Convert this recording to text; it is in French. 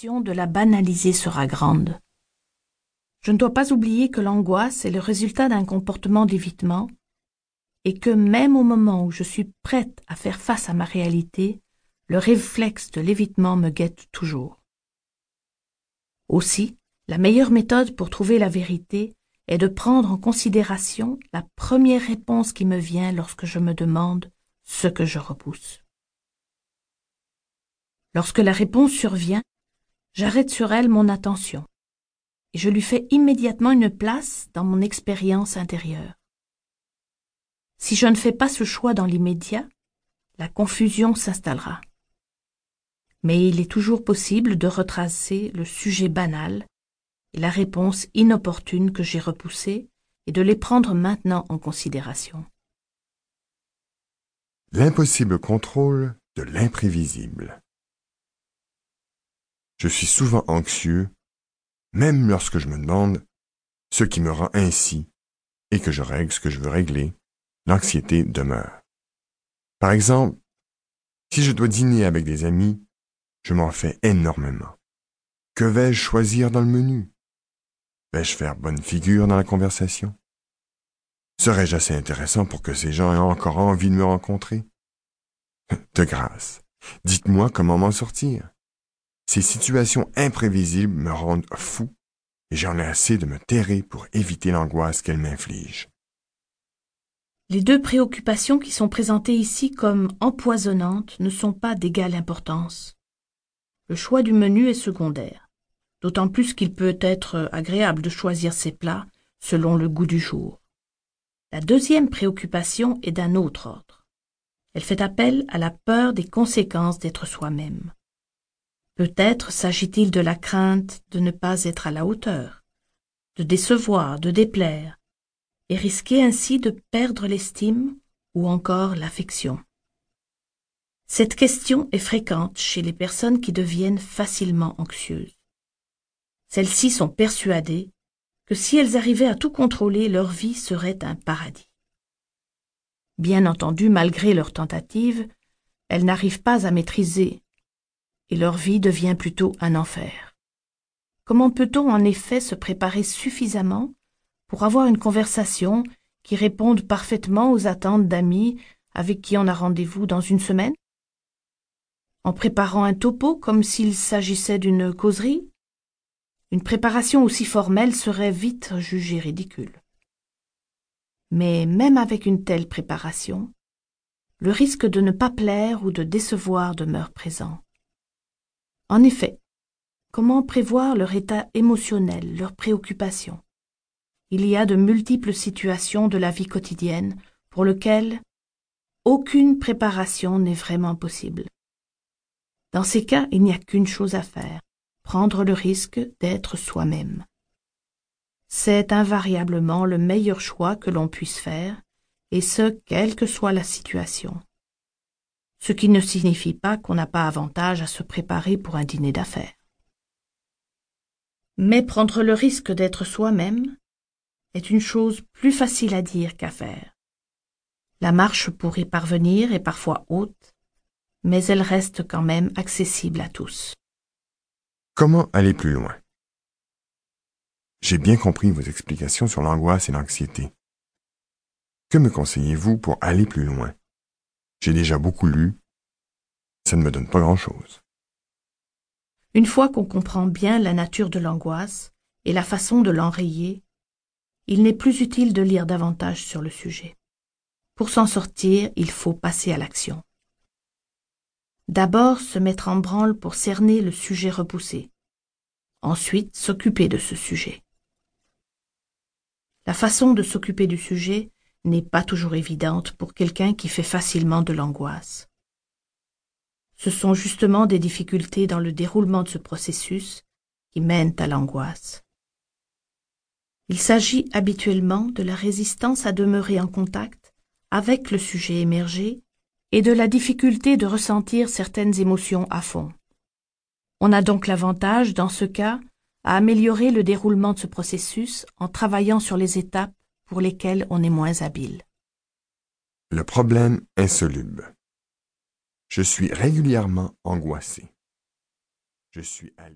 de la banaliser sera grande. Je ne dois pas oublier que l'angoisse est le résultat d'un comportement d'évitement et que même au moment où je suis prête à faire face à ma réalité, le réflexe de l'évitement me guette toujours. Aussi, la meilleure méthode pour trouver la vérité est de prendre en considération la première réponse qui me vient lorsque je me demande ce que je repousse. Lorsque la réponse survient, j'arrête sur elle mon attention et je lui fais immédiatement une place dans mon expérience intérieure. Si je ne fais pas ce choix dans l'immédiat, la confusion s'installera. Mais il est toujours possible de retracer le sujet banal et la réponse inopportune que j'ai repoussée et de les prendre maintenant en considération. L'impossible contrôle de l'imprévisible. Je suis souvent anxieux, même lorsque je me demande ce qui me rend ainsi et que je règle ce que je veux régler, l'anxiété demeure. Par exemple, si je dois dîner avec des amis, je m'en fais énormément. Que vais-je choisir dans le menu? Vais-je faire bonne figure dans la conversation? Serais-je assez intéressant pour que ces gens aient encore envie de me rencontrer? De grâce, dites-moi comment m'en sortir. Ces situations imprévisibles me rendent fou et j'en ai assez de me terrer pour éviter l'angoisse qu'elles m'infligent. Les deux préoccupations qui sont présentées ici comme empoisonnantes ne sont pas d'égale importance. Le choix du menu est secondaire, d'autant plus qu'il peut être agréable de choisir ses plats selon le goût du jour. La deuxième préoccupation est d'un autre ordre. Elle fait appel à la peur des conséquences d'être soi-même. Peut-être s'agit-il de la crainte de ne pas être à la hauteur, de décevoir, de déplaire, et risquer ainsi de perdre l'estime ou encore l'affection. Cette question est fréquente chez les personnes qui deviennent facilement anxieuses. Celles-ci sont persuadées que si elles arrivaient à tout contrôler, leur vie serait un paradis. Bien entendu, malgré leurs tentatives, elles n'arrivent pas à maîtriser et leur vie devient plutôt un enfer. Comment peut-on en effet se préparer suffisamment pour avoir une conversation qui réponde parfaitement aux attentes d'amis avec qui on a rendez-vous dans une semaine? En préparant un topo comme s'il s'agissait d'une causerie? Une préparation aussi formelle serait vite jugée ridicule. Mais même avec une telle préparation, le risque de ne pas plaire ou de décevoir demeure présent. En effet, comment prévoir leur état émotionnel, leurs préoccupations? Il y a de multiples situations de la vie quotidienne pour lesquelles aucune préparation n'est vraiment possible. Dans ces cas, il n'y a qu'une chose à faire, prendre le risque d'être soi-même. C'est invariablement le meilleur choix que l'on puisse faire, et ce, quelle que soit la situation ce qui ne signifie pas qu'on n'a pas avantage à se préparer pour un dîner d'affaires. Mais prendre le risque d'être soi-même est une chose plus facile à dire qu'à faire. La marche pour y parvenir est parfois haute, mais elle reste quand même accessible à tous. Comment aller plus loin? J'ai bien compris vos explications sur l'angoisse et l'anxiété. Que me conseillez-vous pour aller plus loin? J'ai déjà beaucoup lu. Ça ne me donne pas grand-chose. Une fois qu'on comprend bien la nature de l'angoisse et la façon de l'enrayer, il n'est plus utile de lire davantage sur le sujet. Pour s'en sortir, il faut passer à l'action. D'abord se mettre en branle pour cerner le sujet repoussé. Ensuite s'occuper de ce sujet. La façon de s'occuper du sujet n'est pas toujours évidente pour quelqu'un qui fait facilement de l'angoisse. Ce sont justement des difficultés dans le déroulement de ce processus qui mènent à l'angoisse. Il s'agit habituellement de la résistance à demeurer en contact avec le sujet émergé et de la difficulté de ressentir certaines émotions à fond. On a donc l'avantage, dans ce cas, à améliorer le déroulement de ce processus en travaillant sur les étapes pour lesquels on est moins habile. Le problème insoluble. Je suis régulièrement angoissé. Je suis allé